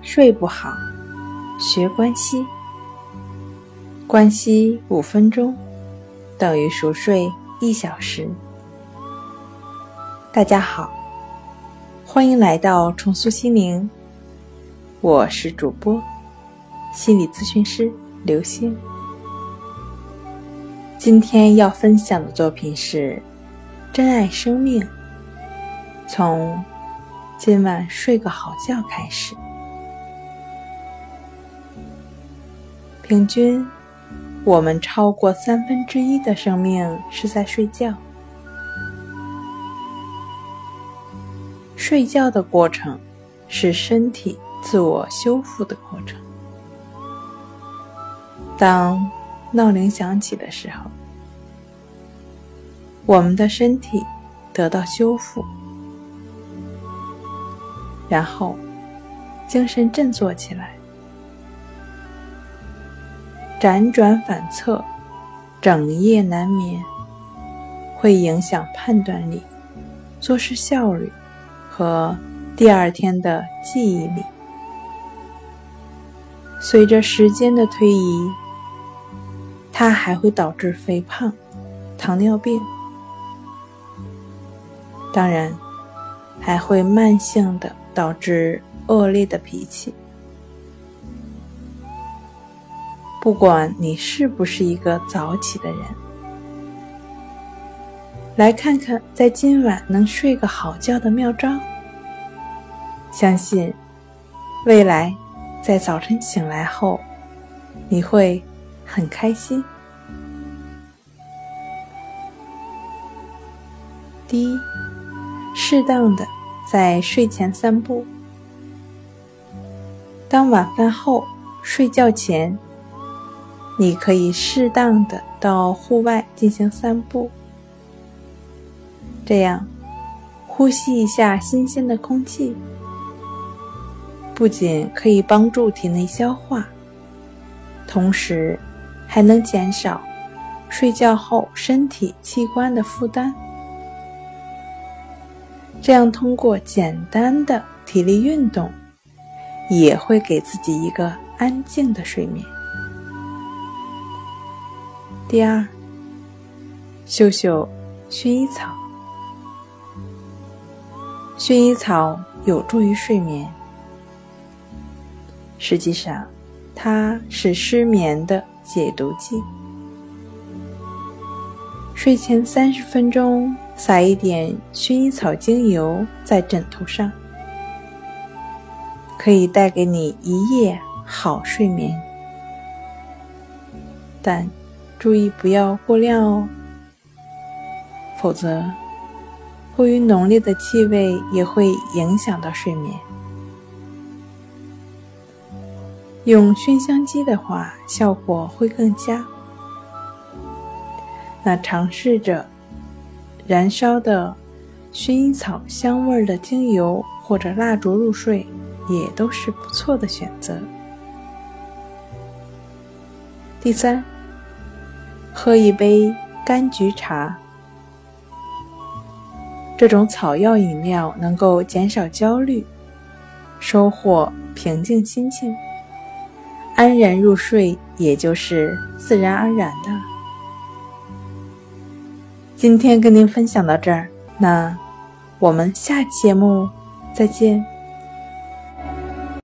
睡不好，学关息。关息五分钟等于熟睡一小时。大家好，欢迎来到重塑心灵，我是主播心理咨询师刘星。今天要分享的作品是《珍爱生命》，从。今晚睡个好觉开始。平均，我们超过三分之一的生命是在睡觉。睡觉的过程是身体自我修复的过程。当闹铃响起的时候，我们的身体得到修复。然后，精神振作起来，辗转反侧，整夜难眠，会影响判断力、做事效率和第二天的记忆力。随着时间的推移，它还会导致肥胖、糖尿病，当然，还会慢性的。导致恶劣的脾气。不管你是不是一个早起的人，来看看在今晚能睡个好觉的妙招。相信未来在早晨醒来后，你会很开心。第一，适当的。在睡前散步。当晚饭后、睡觉前，你可以适当的到户外进行散步，这样呼吸一下新鲜的空气，不仅可以帮助体内消化，同时还能减少睡觉后身体器官的负担。这样，通过简单的体力运动，也会给自己一个安静的睡眠。第二，嗅嗅薰衣草。薰衣草有助于睡眠，实际上，它是失眠的解毒剂。睡前三十分钟。撒一点薰衣草精油在枕头上，可以带给你一夜好睡眠。但注意不要过量哦，否则过于浓烈的气味也会影响到睡眠。用熏香机的话，效果会更佳。那尝试着。燃烧的薰衣草香味的精油或者蜡烛入睡，也都是不错的选择。第三，喝一杯柑橘茶，这种草药饮料能够减少焦虑，收获平静心情，安然入睡，也就是自然而然的。今天跟您分享到这儿，那我们下期节目再见。